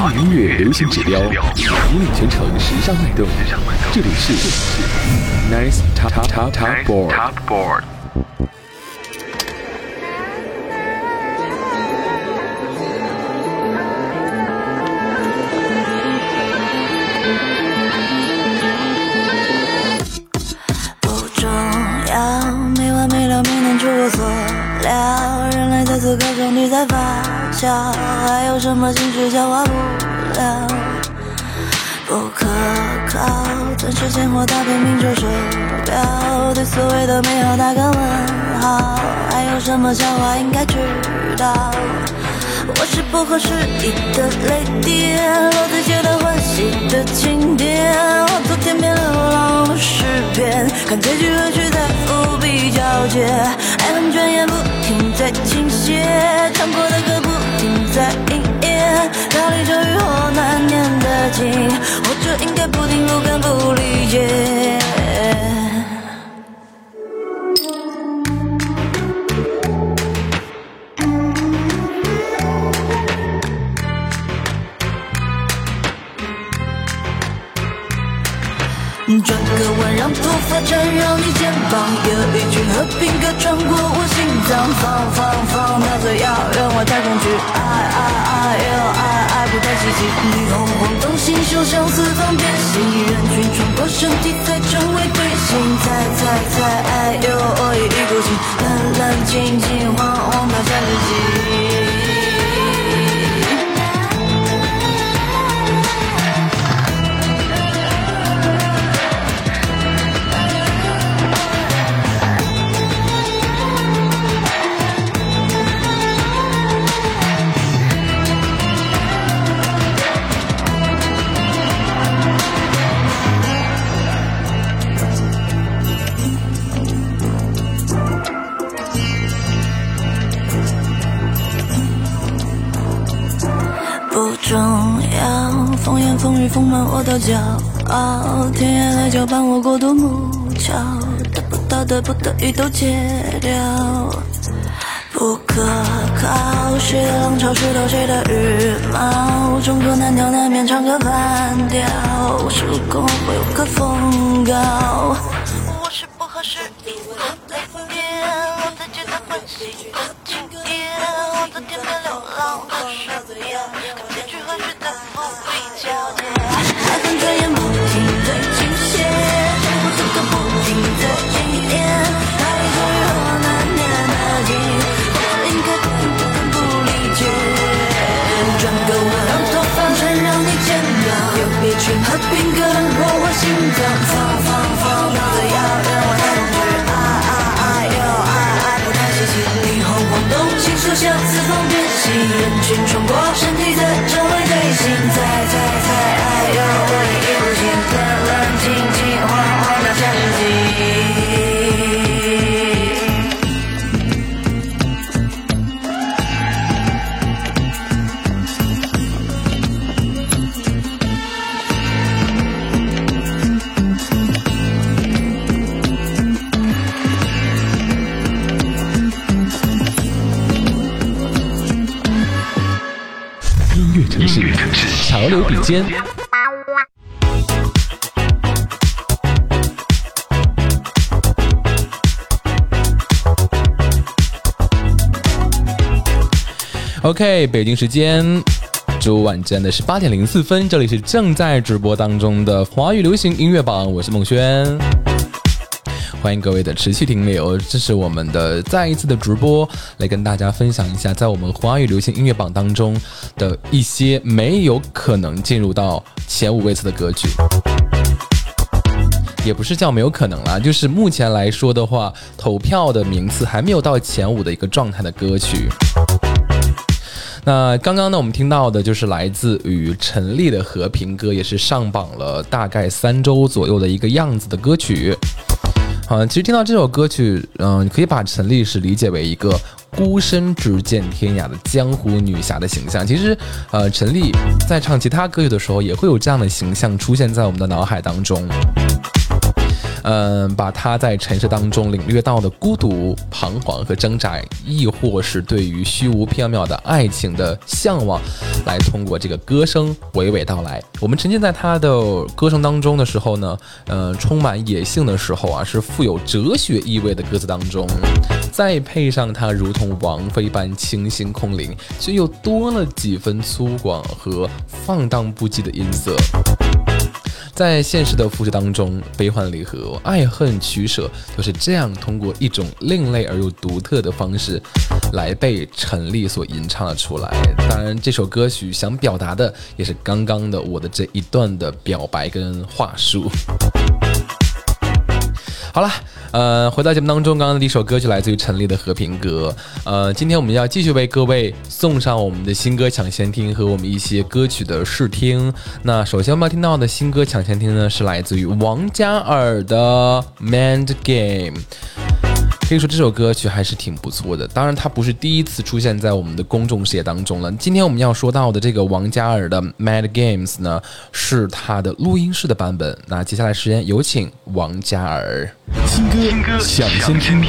华语音乐流行指标，引领全城时尚脉动。这里是 Nice Top Top Top Board。不重要，没完没了，没能出我所料。人类在此刻中你在发笑，还有什么情绪消化不了？不可靠，暂时间或打拼命中手表，对所谓的美好打个问号。还有什么笑话应该知道？我是不合时宜的泪点，落在街道欢喜的庆典。我昨天变流浪的诗篇，看结局和曲在伏笔交接，爱恨转眼不停在倾斜，唱过的歌不在应验，道理这雨后难念的经，我就应该不听不看不理解。转个弯，让头发缠绕你肩膀，有一群和平鸽穿过我心放放放到最遥远外太空去，爱爱爱又爱爱不太积极，霓虹晃动，星宿相似方变形，人群穿过身体才成为队形，猜猜猜，爱又我一意孤行，冷冷清清，晃晃到下世纪。骄傲，天涯海角伴我过独木桥，得不到的不得已都戒掉。不可靠，谁的浪潮吹到谁的羽毛，众口难调难免唱个反调，我是公会有个风高。心潮流比肩。OK，北京时间周晚间的是八点零四分，这里是正在直播当中的华语流行音乐榜，我是孟轩。欢迎各位的持续停留，这是我们的再一次的直播，来跟大家分享一下，在我们华语流行音乐榜当中的一些没有可能进入到前五位次的歌曲。也不是叫没有可能啦，就是目前来说的话，投票的名次还没有到前五的一个状态的歌曲。那刚刚呢，我们听到的就是来自于陈粒的《和平歌》，也是上榜了大概三周左右的一个样子的歌曲。好，其实听到这首歌曲，嗯、你可以把陈粒是理解为一个孤身直剑天涯的江湖女侠的形象。其实，呃，陈粒在唱其他歌曲的时候，也会有这样的形象出现在我们的脑海当中。嗯，把他在城市当中领略到的孤独、彷徨和挣扎，亦或是对于虚无缥缈的爱情的向往，来通过这个歌声娓娓道来。我们沉浸在他的歌声当中的时候呢，呃，充满野性的时候啊，是富有哲学意味的歌词当中，再配上他如同王菲般清新空灵，却又多了几分粗犷和放荡不羁的音色。在现实的复制当中，悲欢离合、爱恨取舍，都是这样通过一种另类而又独特的方式，来被陈粒所吟唱了出来。当然，这首歌曲想表达的也是刚刚的我的这一段的表白跟话术。好了。呃，回到节目当中，刚刚的第一首歌曲来自于陈粒的《和平歌》。呃，今天我们要继续为各位送上我们的新歌抢先听和我们一些歌曲的试听。那首先我们要听到的新歌抢先听呢，是来自于王嘉尔的《Mind Game》。可以说这首歌曲还是挺不错的，当然它不是第一次出现在我们的公众视野当中了。今天我们要说到的这个王嘉尔的《Mad Games》呢，是他的录音室的版本。那接下来时间有请王嘉尔新歌抢先听。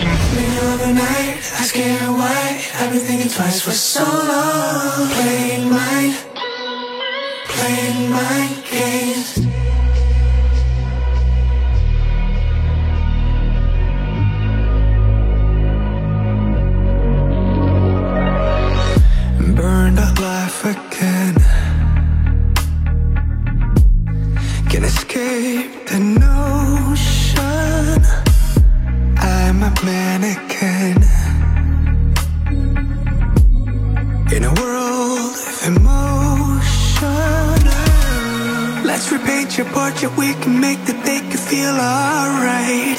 Get your portrait, we can make the day you feel alright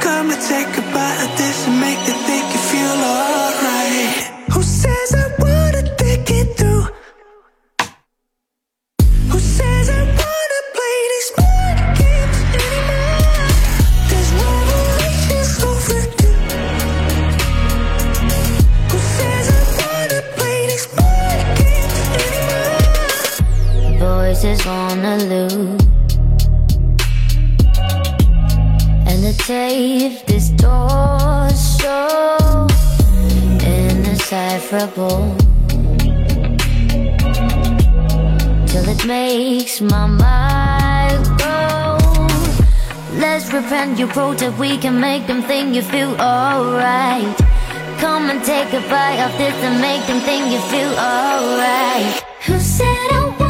Come and take a bite of this and make the day you feel alright Who says I wanna think it through? Who says I wanna play these board games anymore? There's revelations overdue Who says I wanna play these board games anymore? The voices wanna lose Save This door's so indecipherable. Till it makes my mind go. Let's repent your protest We can make them think you feel alright. Come and take a bite of this And make them think you feel alright. Who said I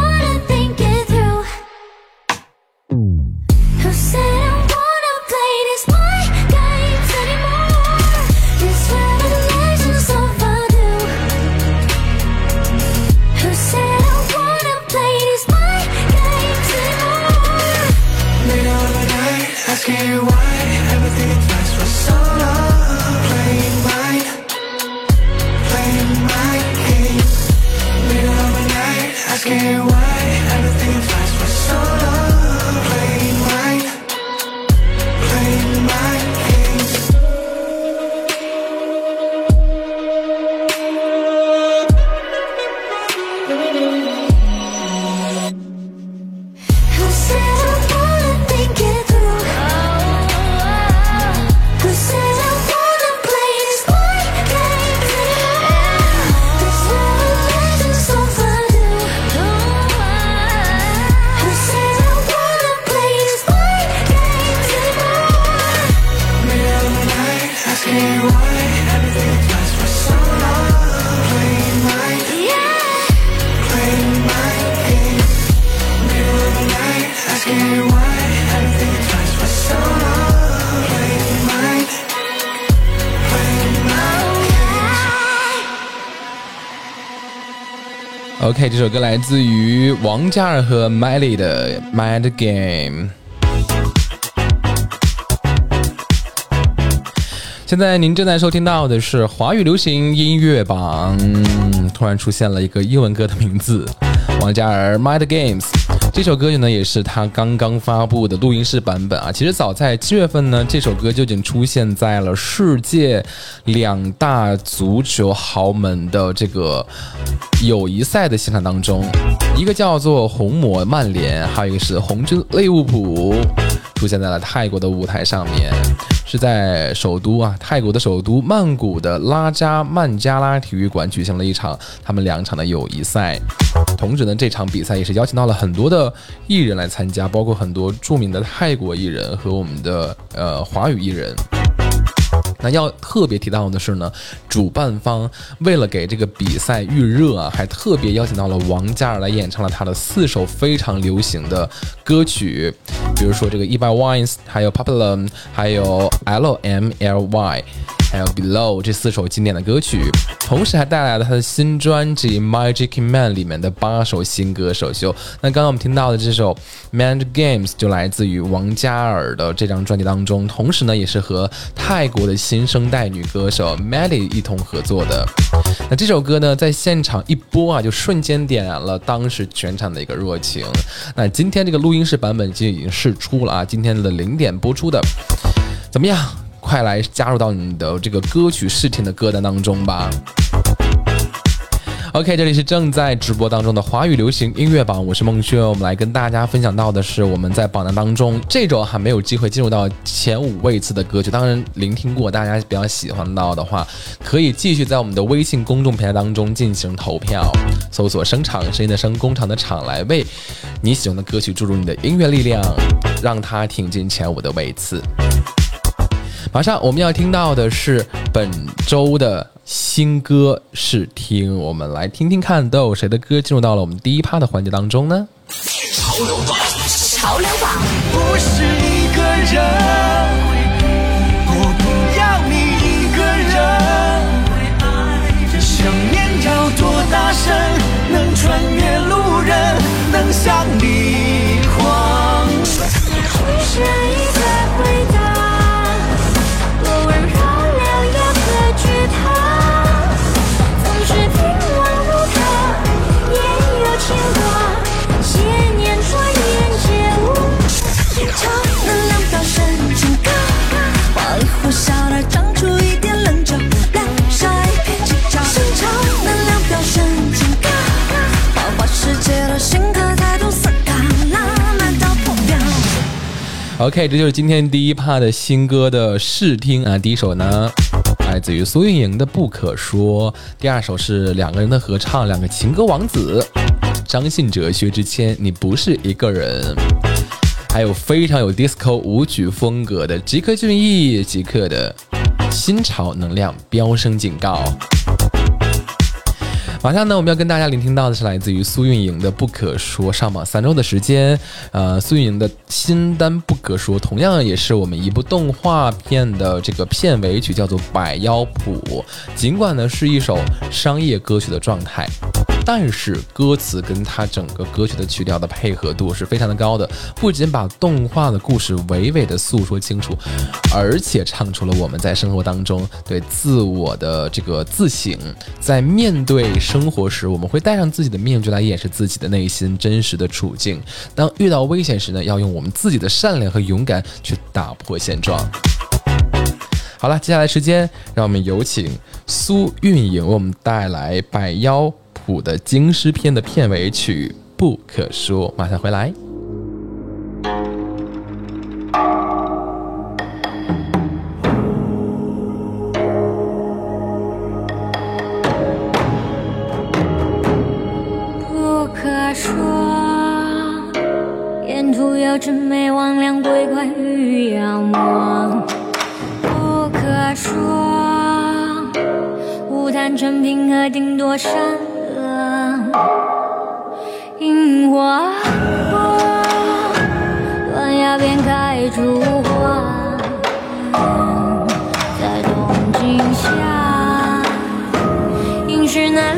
OK，这首歌来自于王嘉尔和 Miley 的《Mad Game》。现在您正在收听到的是华语流行音乐榜。突然出现了一个英文歌的名字，王嘉尔《Mad Games》。这首歌曲呢，也是他刚刚发布的录音室版本啊。其实早在七月份呢，这首歌就已经出现在了世界两大足球豪门的这个友谊赛的现场当中，一个叫做红魔曼联，还有一个是红军利物浦。出现在了泰国的舞台上面，是在首都啊泰国的首都曼谷的拉加曼加拉体育馆举行了一场他们两场的友谊赛。同时呢，这场比赛也是邀请到了很多的艺人来参加，包括很多著名的泰国艺人和我们的呃华语艺人。那要特别提到的是呢，主办方为了给这个比赛预热啊，还特别邀请到了王嘉尔来演唱了他的四首非常流行的歌曲，比如说这个《e by Wines》，还有《Popular》，还有《L M L Y》。还有 Below 这四首经典的歌曲，同时还带来了他的新专辑《Magic Man》里面的八首新歌首秀。那刚刚我们听到的这首《Mind Games》就来自于王嘉尔的这张专辑当中，同时呢也是和泰国的新新生代女歌手 Melly 一同合作的。那这首歌呢在现场一播啊，就瞬间点燃了当时全场的一个热情。那今天这个录音室版本就已经试出了啊，今天的零点播出的，怎么样？快来加入到你的这个歌曲试听的歌单当中吧。OK，这里是正在直播当中的华语流行音乐榜，我是孟轩。我们来跟大家分享到的是我们在榜单当中这周还没有机会进入到前五位次的歌曲。当然，聆听过大家比较喜欢到的话，可以继续在我们的微信公众平台当中进行投票，搜索“声场声音的声工厂的厂”来为你喜欢的歌曲注入你的音乐力量，让它挺进前五的位次。马上我们要听到的是本周的新歌试听，我们来听听看都有谁的歌进入到了我们第一趴的环节当中呢？潮流榜，潮流榜，不是一个人，OK，这就是今天第一趴的新歌的试听啊。第一首呢，来自于苏运莹的《不可说》；第二首是两个人的合唱，两个情歌王子，张信哲、薛之谦，《你不是一个人》；还有非常有 disco 舞曲风格的吉克隽逸，吉克的新潮能量飙升警告。马上呢，我们要跟大家聆听到的是来自于苏运莹的《不可说》，上榜三周的时间。呃，苏运莹的新单《不可说》同样也是我们一部动画片的这个片尾曲，叫做《百妖谱》。尽管呢是一首商业歌曲的状态。但是歌词跟它整个歌曲的曲调的配合度是非常的高的，不仅把动画的故事娓娓的诉说清楚，而且唱出了我们在生活当中对自我的这个自省，在面对生活时，我们会戴上自己的面具来掩饰自己的内心真实的处境。当遇到危险时呢，要用我们自己的善良和勇敢去打破现状。好了，接下来时间，让我们有请苏运莹为我们带来《百妖》。谱的京师篇的片尾曲不可说，马上回来。不可说，沿途有魑魅魍魉鬼怪与妖魔。不可说，无谈成平和顶多山。樱花，断崖边开出花，在冬景下，应是那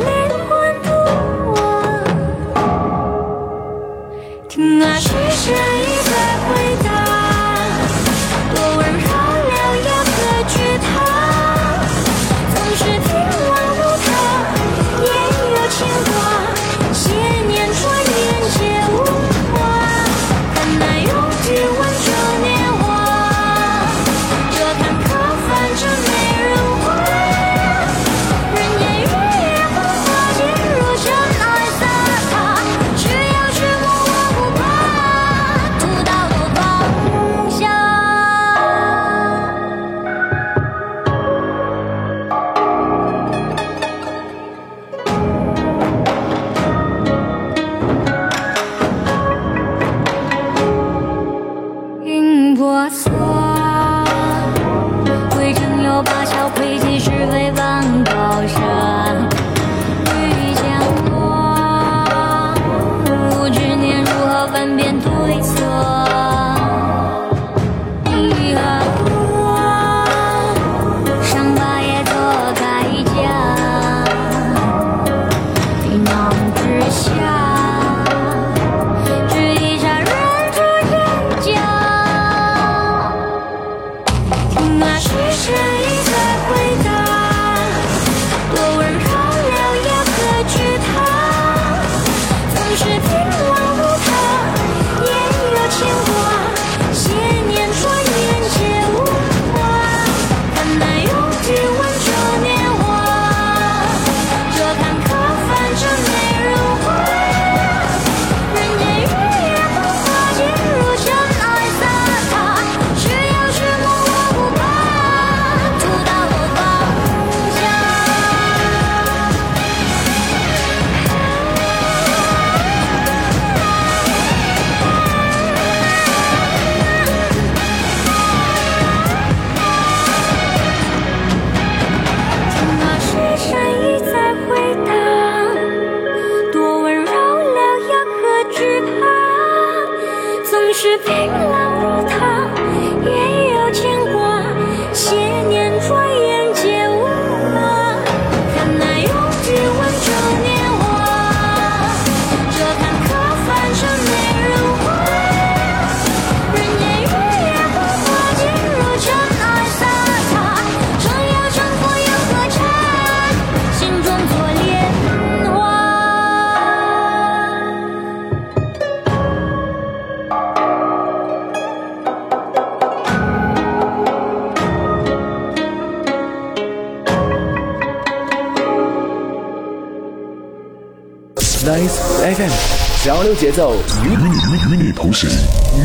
奏，与你与你同行，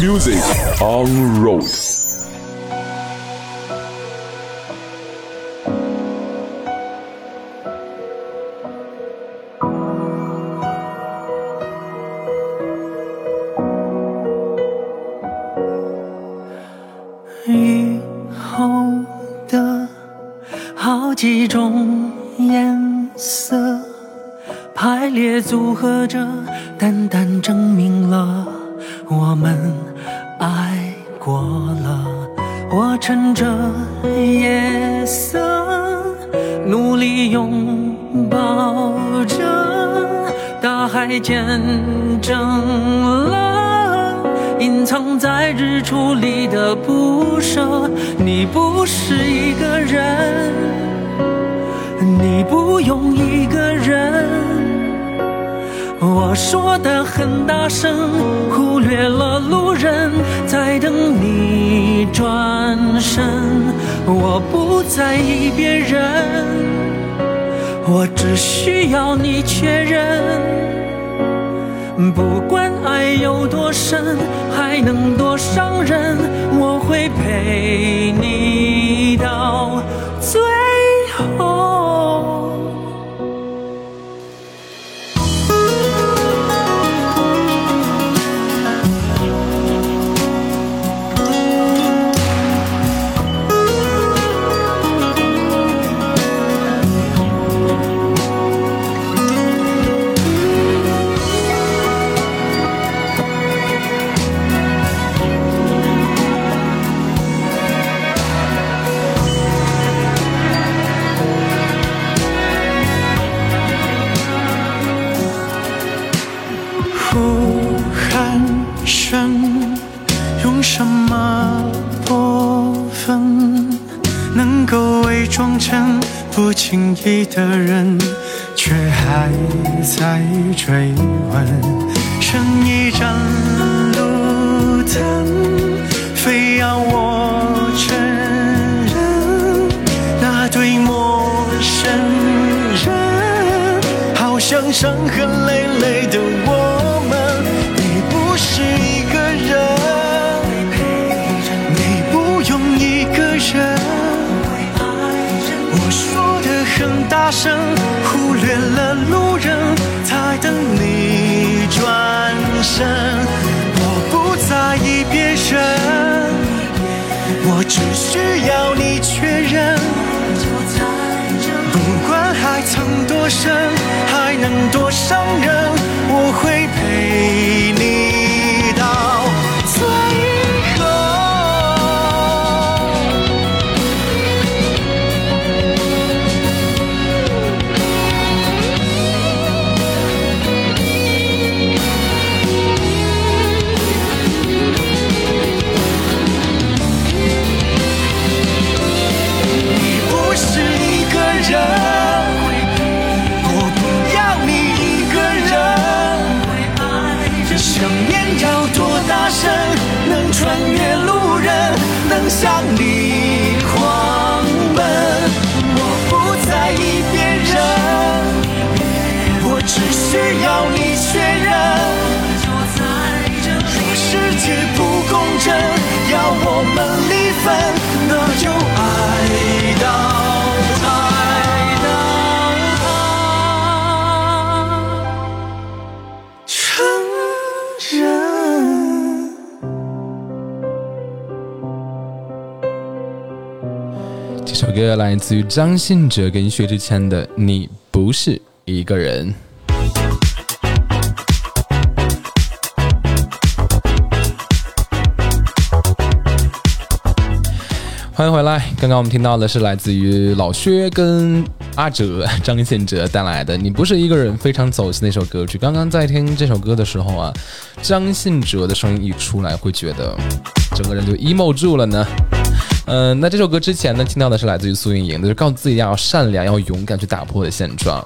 Music on road。 等你转身。我不在意别人，我只需要你确认。不管爱有多深，还能多伤人，我会陪你到最不经意的人，却还在追问。剩一盏路灯，非要我承认，那对陌生人，好像伤痕我不在意别人，我只需要你确认。不管爱曾多深，还能多伤人，们离分，那就爱到爱到承认。这首歌来自于张信哲跟薛之谦的《你不是一个人》。欢迎回来。刚刚我们听到的是来自于老薛跟阿哲、张信哲带来的《你不是一个人》，非常走心的一首歌曲。刚刚在听这首歌的时候啊，张信哲的声音一出来，会觉得整个人就 emo 住了呢。嗯，那这首歌之前呢，听到的是来自于苏运莹的，就告诉自己要善良、要勇敢去打破的现状。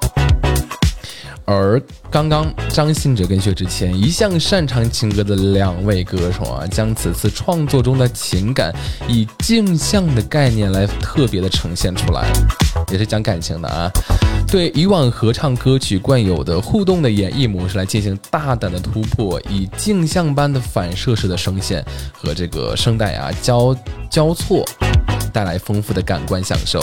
而刚刚张信哲跟薛之谦一向擅长情歌的两位歌手啊，将此次创作中的情感以镜像的概念来特别的呈现出来，也是讲感情的啊。对以往合唱歌曲惯有的互动的演绎模式来进行大胆的突破，以镜像般的反射式的声线和这个声带啊交交错，带来丰富的感官享受。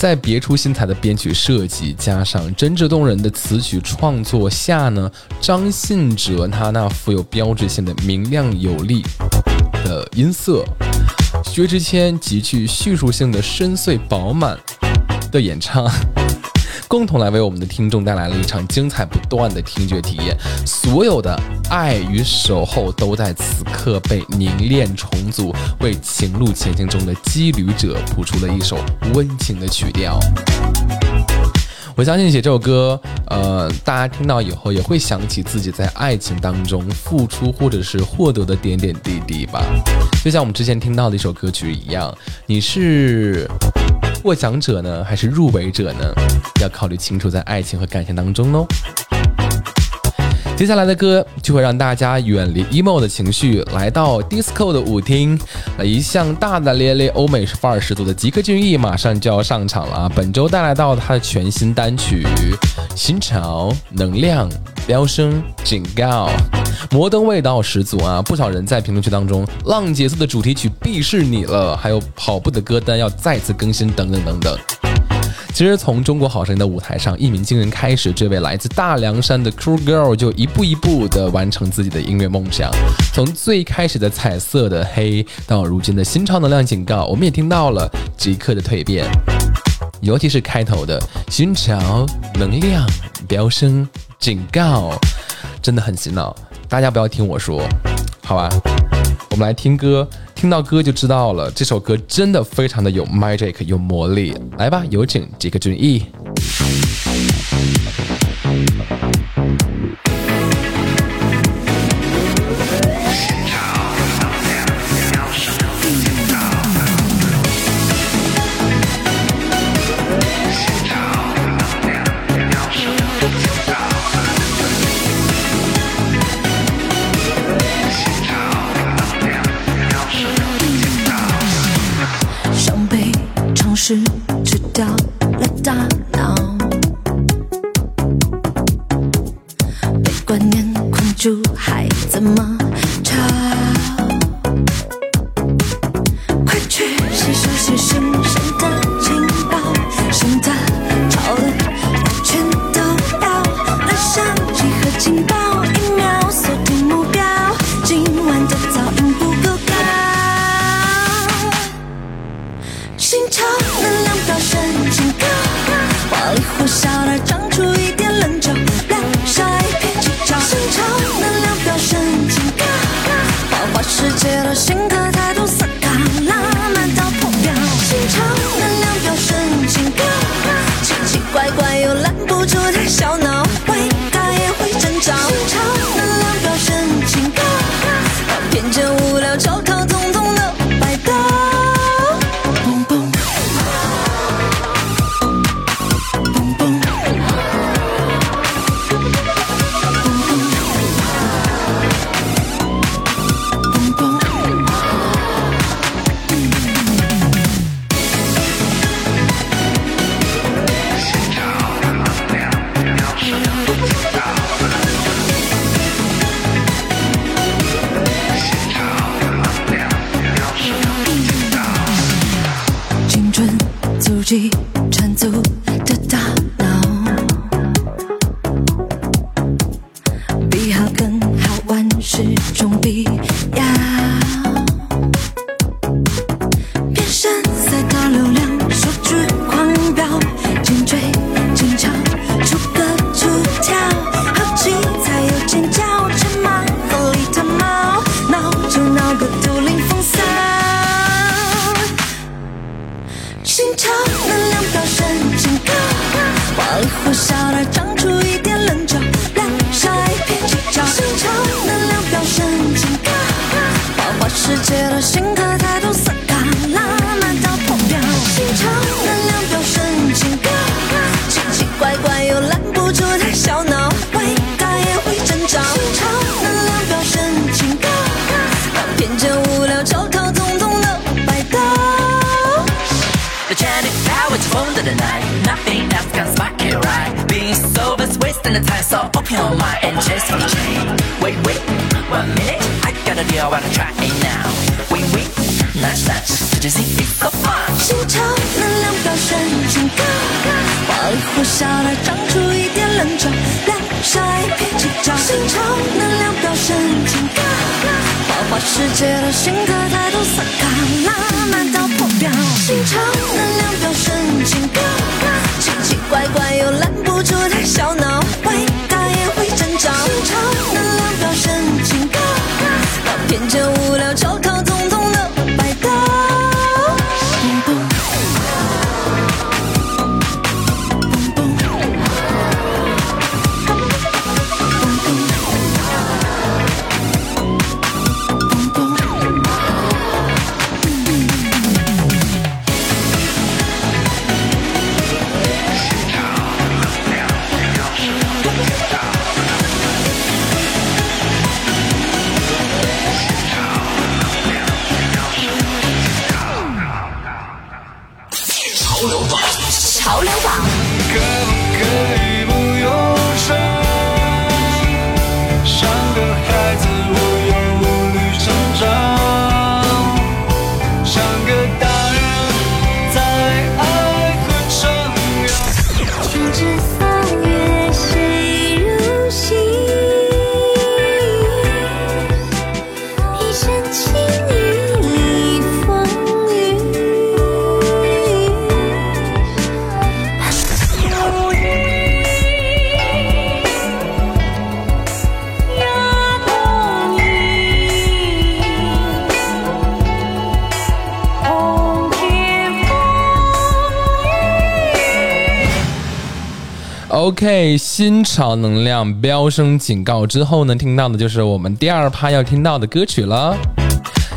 在别出心裁的编曲设计，加上真挚动人的词曲创作下呢，张信哲他那富有标志性的明亮有力的音色，薛之谦极具叙述性的深邃饱满的演唱。共同来为我们的听众带来了一场精彩不断的听觉体验，所有的爱与守候都在此刻被凝练重组，为情路前行中的羁旅者谱出了一首温情的曲调。我相信写这首歌，呃，大家听到以后也会想起自己在爱情当中付出或者是获得的点点滴滴吧。就像我们之前听到的一首歌曲一样，你是。获奖者呢，还是入围者呢？要考虑清楚，在爱情和感情当中哦。接下来的歌就会让大家远离 emo 的情绪，来到 disco 的舞厅。那一向大大咧咧、欧美范儿十足的吉克隽逸马上就要上场了啊！本周带来到他的全新单曲《新潮能量飙升警告》，摩登味道十足啊！不少人在评论区当中，浪姐色的主题曲必是你了，还有跑步的歌单要再次更新，等等等等。其实从中国好声音的舞台上一鸣惊人开始，这位来自大凉山的 Cool Girl 就一步一步的完成自己的音乐梦想。从最开始的彩色的黑，到如今的新超能量警告，我们也听到了即刻的蜕变。尤其是开头的新潮能量飙升警告，真的很洗脑。大家不要听我说，好吧？我们来听歌。听到歌就知道了，这首歌真的非常的有 magic，有魔力。来吧，有请杰克隽逸。下来长出一点棱角，晾晒脾气照。心潮能量飙升情高，花花世界的性格态度洒卡拉满到破表。心潮能量飙升情高，奇奇怪怪又拦不住他小脑，OK，新潮能量飙升警告之后呢，听到的就是我们第二趴要听到的歌曲了。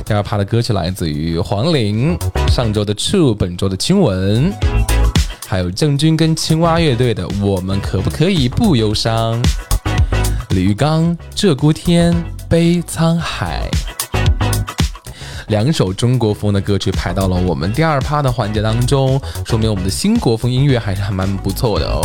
第二趴的歌曲来自于黄龄，上周的 True，本周的亲吻，还有郑钧跟青蛙乐队的《我们可不可以不忧伤》，李玉刚《鹧鸪天》悲沧海。两首中国风的歌曲排到了我们第二趴的环节当中，说明我们的新国风音乐还是还蛮不错的哦。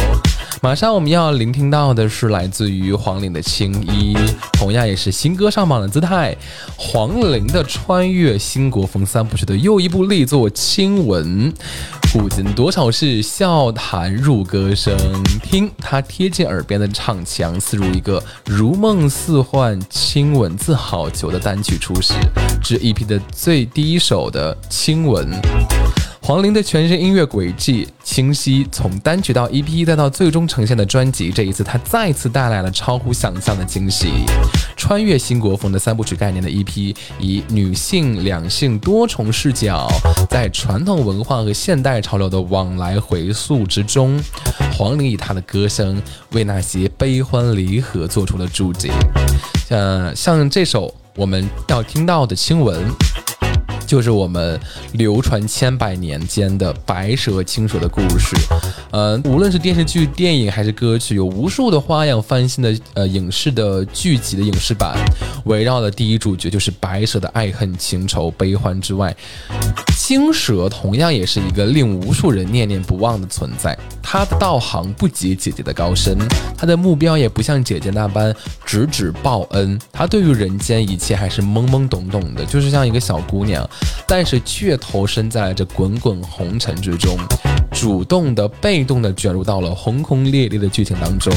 马上我们要聆听到的是来自于黄龄的《青衣》，同样也是新歌上榜的姿态。黄龄的穿越新国风三部曲的又一部力作《亲吻》，古今多少事笑谈入歌声，听他贴近耳边的唱腔，似如一个如梦似幻、亲吻自好球的单曲出世，至 EP 的最第一首的《亲吻》。黄龄的全身音乐轨迹清晰，从单曲到 EP 再到最终呈现的专辑，这一次她再次带来了超乎想象的惊喜。穿越新国风的三部曲概念的 EP，以女性、两性多重视角，在传统文化和现代潮流的往来回溯之中，黄龄以她的歌声为那些悲欢离合做出了注解。像像这首我们要听到的《亲吻》。就是我们流传千百年间的白蛇青蛇的故事。呃，无论是电视剧、电影还是歌曲，有无数的花样翻新的呃影视的剧集的影视版，围绕的第一主角就是白蛇的爱恨情仇、悲欢之外，青蛇同样也是一个令无数人念念不忘的存在。他的道行不及姐姐的高深，他的目标也不像姐姐那般直指报恩，他对于人间一切还是懵懵懂懂的，就是像一个小姑娘，但是却投身在了这滚滚红尘之中，主动的、被动的卷入到了轰轰烈烈的剧情当中。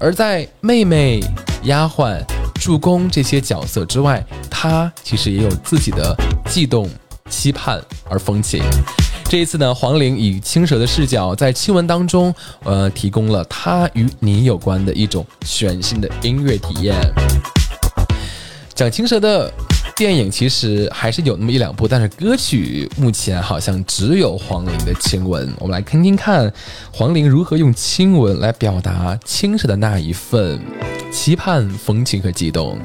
而在妹妹、丫鬟、助攻这些角色之外，她其实也有自己的悸动、期盼而风情。这一次呢，黄龄以青蛇的视角，在亲吻当中，呃，提供了她与你有关的一种全新的音乐体验。讲青蛇的电影其实还是有那么一两部，但是歌曲目前好像只有黄龄的亲吻。我们来听听看，黄龄如何用亲吻来表达青蛇的那一份期盼、风情和激动。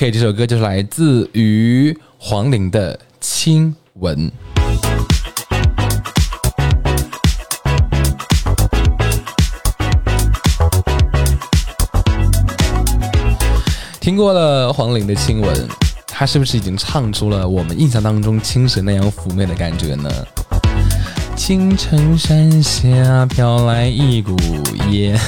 OK，这首歌就是来自于黄龄的《亲吻》。听过了黄龄的《亲吻》，她是不是已经唱出了我们印象当中青蛇那样妩媚的感觉呢？青城山下飘来一股烟，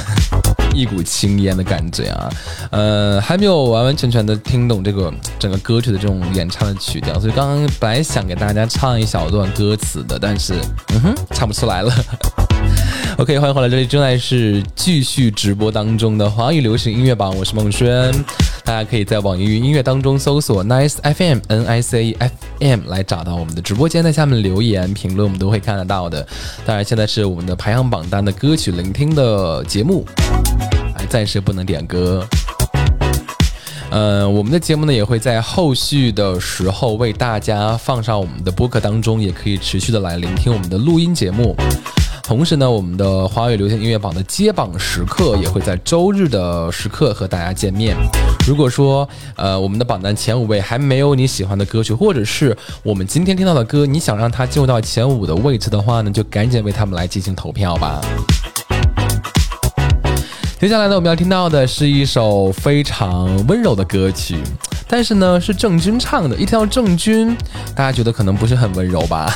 一股青烟的感觉啊。呃，还没有完完全全的听懂这个整个歌曲的这种演唱的曲调，所以刚刚本来想给大家唱一小段歌词的，但是嗯哼，唱不出来了。OK，欢迎回来，这里正在是继续直播当中的华语流行音乐榜，我是孟轩。大家可以在网易云音乐当中搜索 Nice FM N I C E F M 来找到我们的直播间，在下面留言评论，我们都会看得到的。当然，现在是我们的排行榜单的歌曲聆听的节目，还暂时不能点歌。呃，我们的节目呢也会在后续的时候为大家放上我们的播客当中，也可以持续的来聆听我们的录音节目。同时呢，我们的华语流行音乐榜的接榜时刻也会在周日的时刻和大家见面。如果说呃我们的榜单前五位还没有你喜欢的歌曲，或者是我们今天听到的歌，你想让它进入到前五的位置的话呢，就赶紧为他们来进行投票吧。接下来呢，我们要听到的是一首非常温柔的歌曲，但是呢是郑钧唱的。一听到郑钧，大家觉得可能不是很温柔吧？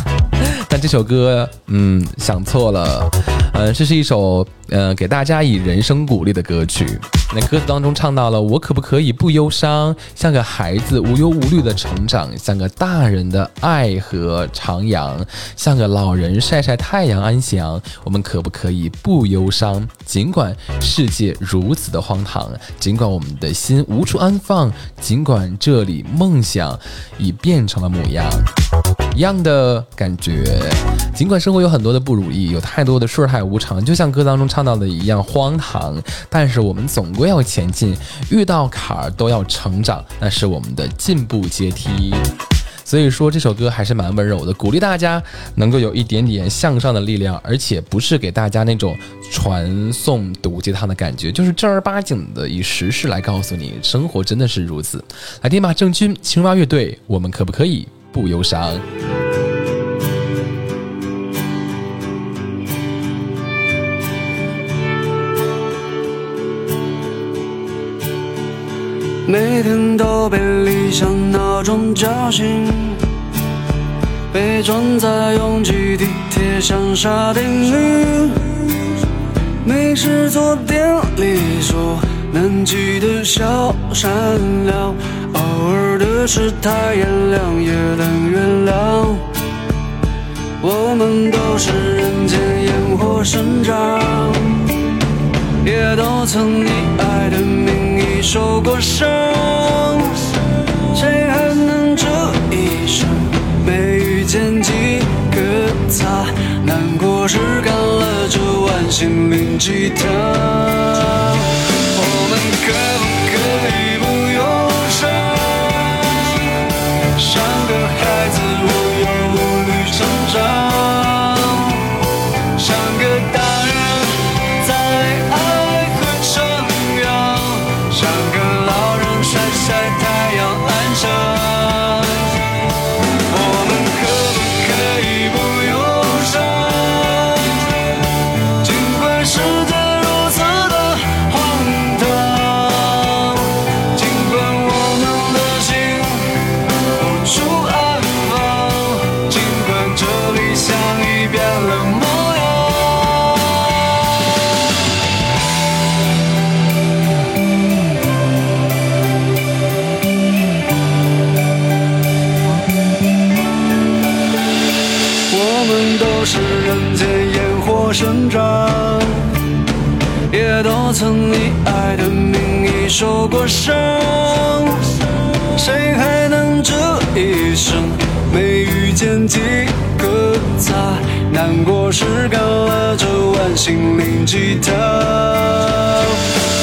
但这首歌，嗯，想错了。嗯，这是一首呃给大家以人生鼓励的歌曲。那歌词当中唱到了：“我可不可以不忧伤，像个孩子无忧无虑的成长，像个大人的爱和徜徉，像个老人晒晒太阳安详。我们可不可以不忧伤？尽管世界如此的荒唐，尽管我们的心无处安放，尽管这里梦想已变成了模样。”一样的感觉，尽管生活有很多的不如意，有太多的顺海无常，就像歌当中唱唱到的一样荒唐，但是我们总归要前进，遇到坎儿都要成长，那是我们的进步阶梯。所以说这首歌还是蛮温柔的，鼓励大家能够有一点点向上的力量，而且不是给大家那种传送毒鸡汤的感觉，就是正儿八经的以实事来告诉你，生活真的是如此。来听吧，郑钧青蛙乐队，我们可不可以？不忧伤。每天都被理想闹钟叫醒，被装在拥挤地铁像沙丁鱼。没事做店里做难记的小善良，偶尔的世态炎凉，也能原谅。我们都是人间烟火生长，也都曾以爱受过伤。谁还能这一生没遇见几个他？难过时干了这碗心灵鸡汤。以爱的名义受过伤。谁还能这一生没遇见几个他？难过时干了这碗心灵鸡汤。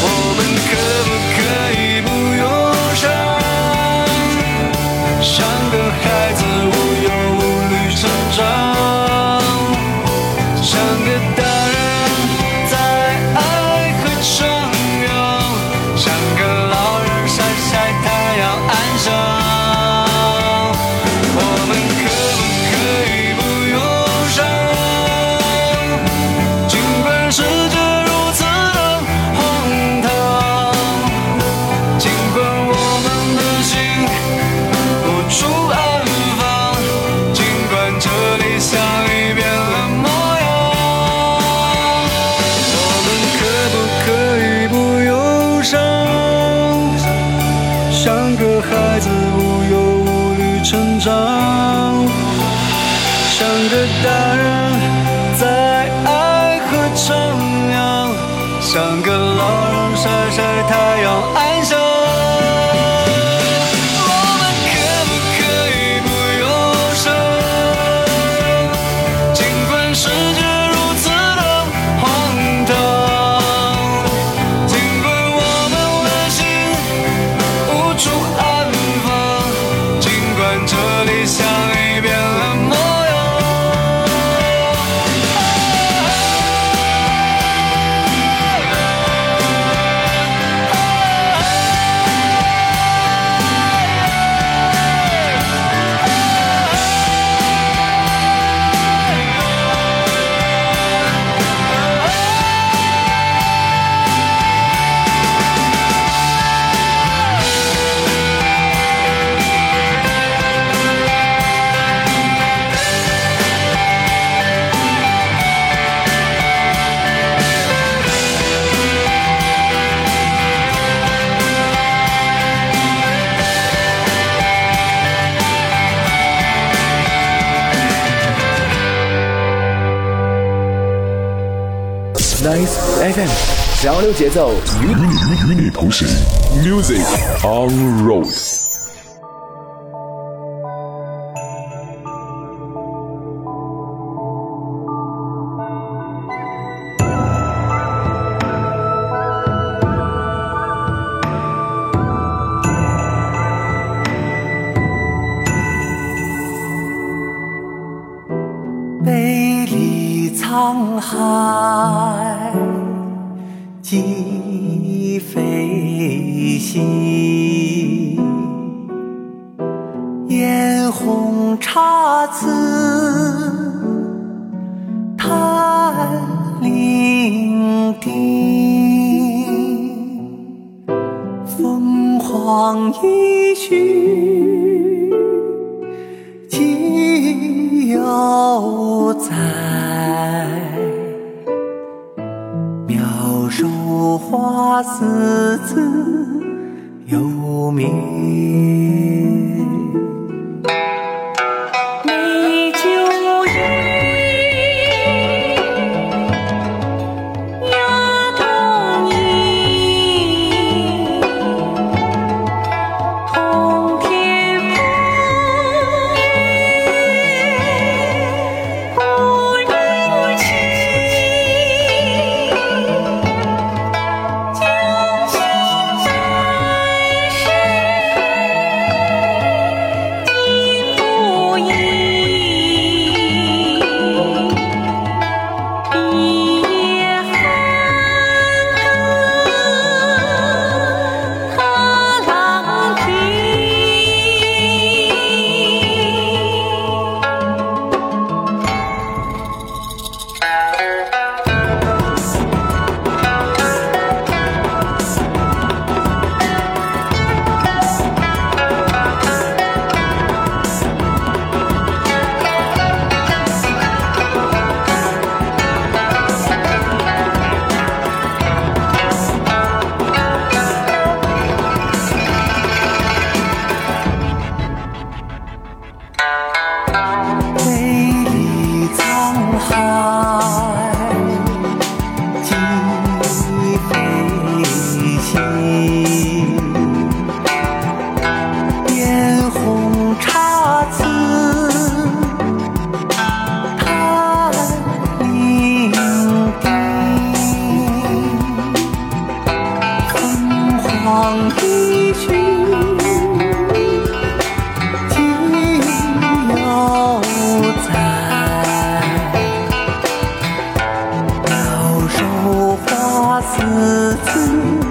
我们可不可以不忧伤？像个孩子潮流节奏与你与你同行 music on road 各自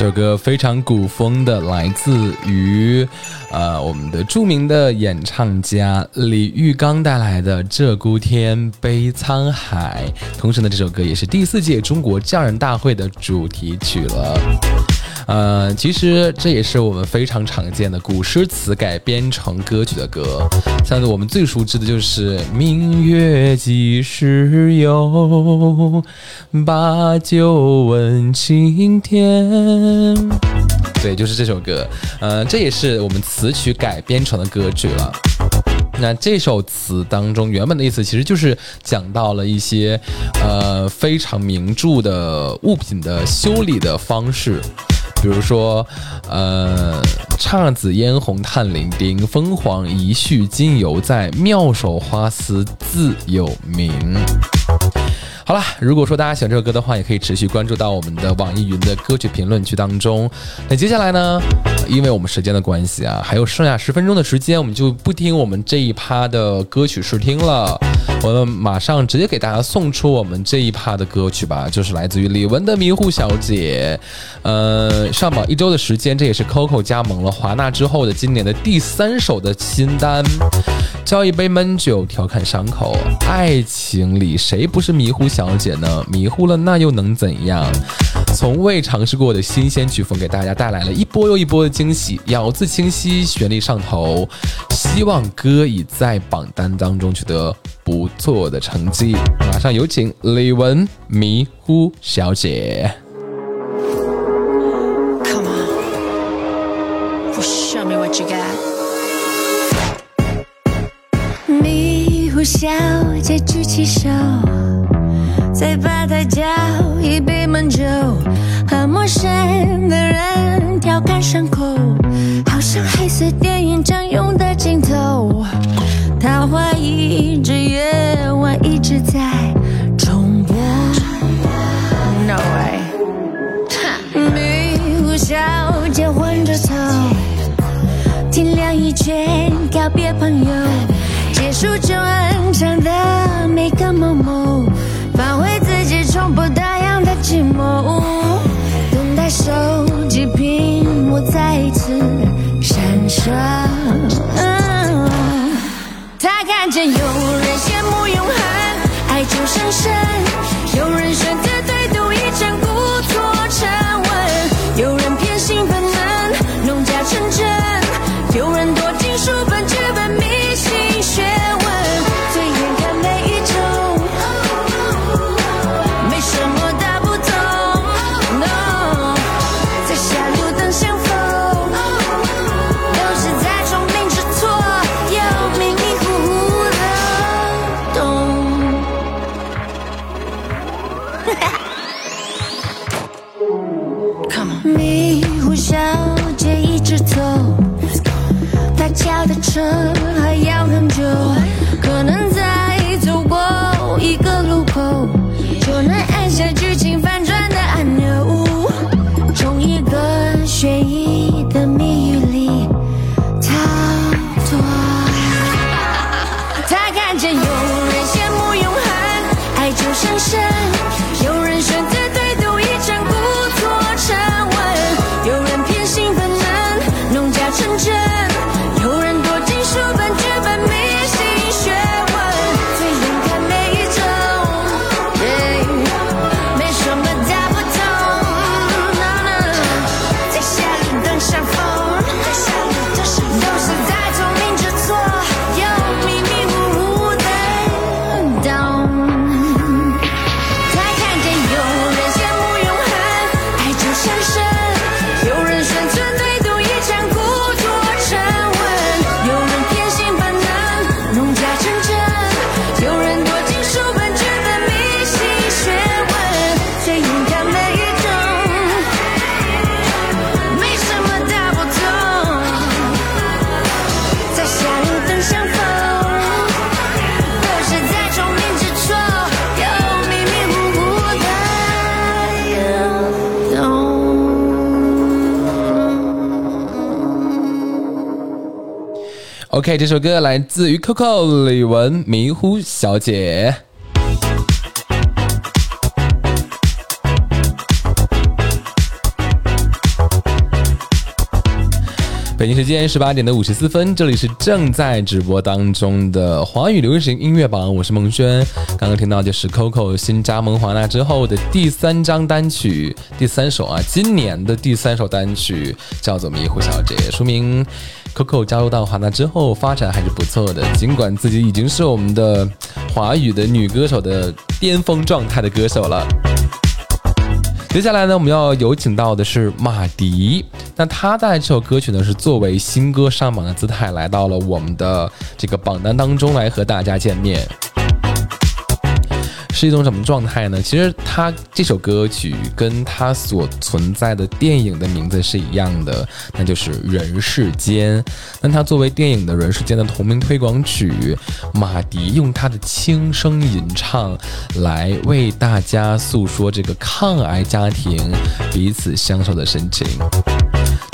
这首歌非常古风的，来自于呃我们的著名的演唱家李玉刚带来的《鹧鸪天悲沧海》，同时呢，这首歌也是第四届中国匠人大会的主题曲了。呃，其实这也是我们非常常见的古诗词改编成歌曲的歌，像是我们最熟知的就是“明月几时有，把酒问青天”。对，就是这首歌。呃，这也是我们词曲改编成的歌曲了。那这首词当中原本的意思其实就是讲到了一些呃非常名著的物品的修理的方式。比如说，呃，姹紫嫣红探零丁，凤凰一絮今犹在，妙手花丝自有名。好了，如果说大家喜欢这首歌的话，也可以持续关注到我们的网易云的歌曲评论区当中。那接下来呢，因为我们时间的关系啊，还有剩下十分钟的时间，我们就不听我们这一趴的歌曲试听了。我们马上直接给大家送出我们这一趴的歌曲吧，就是来自于李玟的《迷糊小姐》。呃，上榜一周的时间，这也是 Coco 加盟了华纳之后的今年的第三首的新单。浇一杯闷酒，调侃伤口，爱情里谁不是迷糊小姐呢？迷糊了那又能怎样？从未尝试过的新鲜曲风，给大家带来了一波又一波的惊喜，咬字清晰，旋律上头。希望歌已在榜单当中取得不错的成绩。马上有请李玟《迷糊小姐》。Come on，show me what you got. 迷糊小姐举起手，在吧台叫一杯闷酒，和陌生的人调侃伤口，好像黑色电影常用的镜头。在重播。No way. 迷糊小姐昏着头，天亮一圈告别朋友，结束这漫长的每个某某，返回自己从不打烊的寂寞，等待手机屏幕再一次闪烁。嗯他看见有人深深叫 OK，这首歌来自于 Coco 李玟《迷糊小姐》。北京时间十八点的五十四分，这里是正在直播当中的华语流行音乐榜，我是孟轩。刚刚听到就是 Coco 新加盟华纳之后的第三张单曲，第三首啊，今年的第三首单曲叫做《迷糊小姐》，说明 Coco 加入到华纳之后发展还是不错的。尽管自己已经是我们的华语的女歌手的巅峰状态的歌手了。接下来呢，我们要有请到的是马迪。那他在这首歌曲呢，是作为新歌上榜的姿态，来到了我们的这个榜单当中来和大家见面。是一种什么状态呢？其实他这首歌曲跟他所存在的电影的名字是一样的，那就是《人世间》。那他作为电影的《人世间》的同名推广曲，马迪用他的轻声吟唱来为大家诉说这个抗癌家庭彼此相守的深情。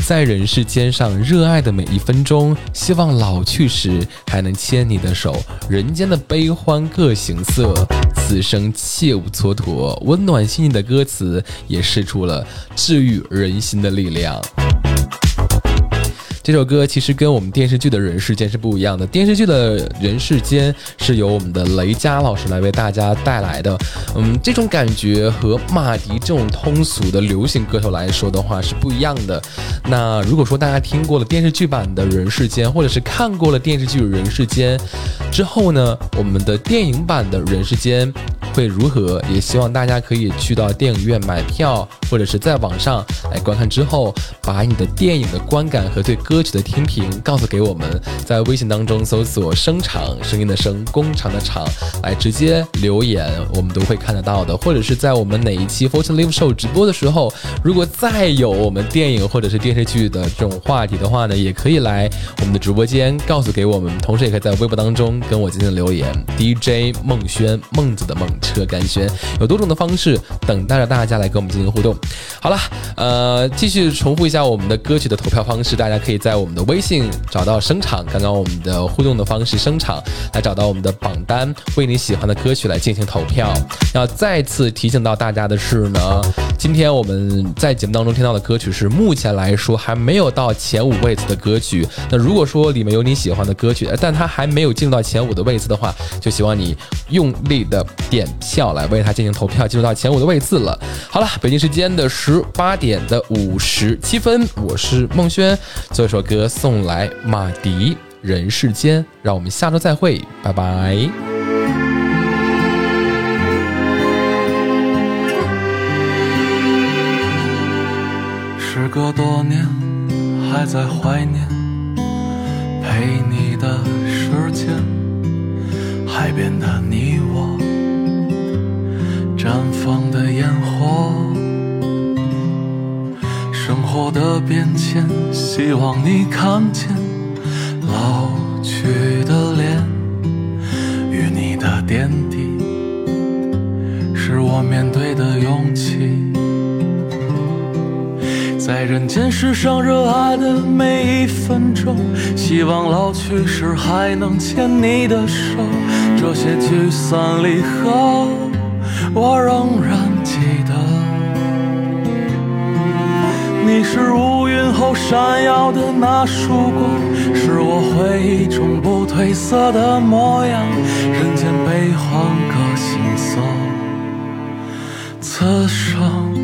在人世间上热爱的每一分钟，希望老去时还能牵你的手。人间的悲欢各形色，此生切勿蹉跎。温暖细腻的歌词也试出了治愈人心的力量。这首歌其实跟我们电视剧的人世间是不一样的。电视剧的人世间是由我们的雷佳老师来为大家带来的。嗯，这种感觉和马迪这种通俗的流行歌手来说的话是不一样的。那如果说大家听过了电视剧版的人世间，或者是看过了电视剧人世间之后呢，我们的电影版的人世间会如何？也希望大家可以去到电影院买票，或者是在网上来观看之后，把你的电影的观感和对歌。歌曲的听评告诉给我们，在微信当中搜索“声场”声音的声，工厂的厂，来直接留言，我们都会看得到的。或者是在我们哪一期 Fortune Live Show 直播的时候，如果再有我们电影或者是电视剧的这种话题的话呢，也可以来我们的直播间告诉给我们，同时也可以在微博当中跟我进行留言。DJ 孟轩，孟子的孟，车甘轩，有多种的方式等待着大家来跟我们进行互动。好了，呃，继续重复一下我们的歌曲的投票方式，大家可以。在我们的微信找到声场，刚刚我们的互动的方式声场来找到我们的榜单，为你喜欢的歌曲来进行投票。要再次提醒到大家的是呢，今天我们在节目当中听到的歌曲是目前来说还没有到前五位次的歌曲。那如果说里面有你喜欢的歌曲，但它还没有进入到前五的位次的话，就希望你用力的点票来为它进行投票，进入到前五的位次了。好了，北京时间的十八点的五十七分，我是孟轩，最说。首歌送来，马迪《人世间》，让我们下周再会，拜拜。时隔多年，还在怀念陪你的时间，海边的你我，绽放的烟火。生活的变迁，希望你看见老去的脸与你的点滴，是我面对的勇气。在人间世上热爱的每一分钟，希望老去时还能牵你的手。这些聚散离合，我仍然你是乌云后闪耀的那束光，是我回忆中不褪色的模样。人间悲欢各心色，此生。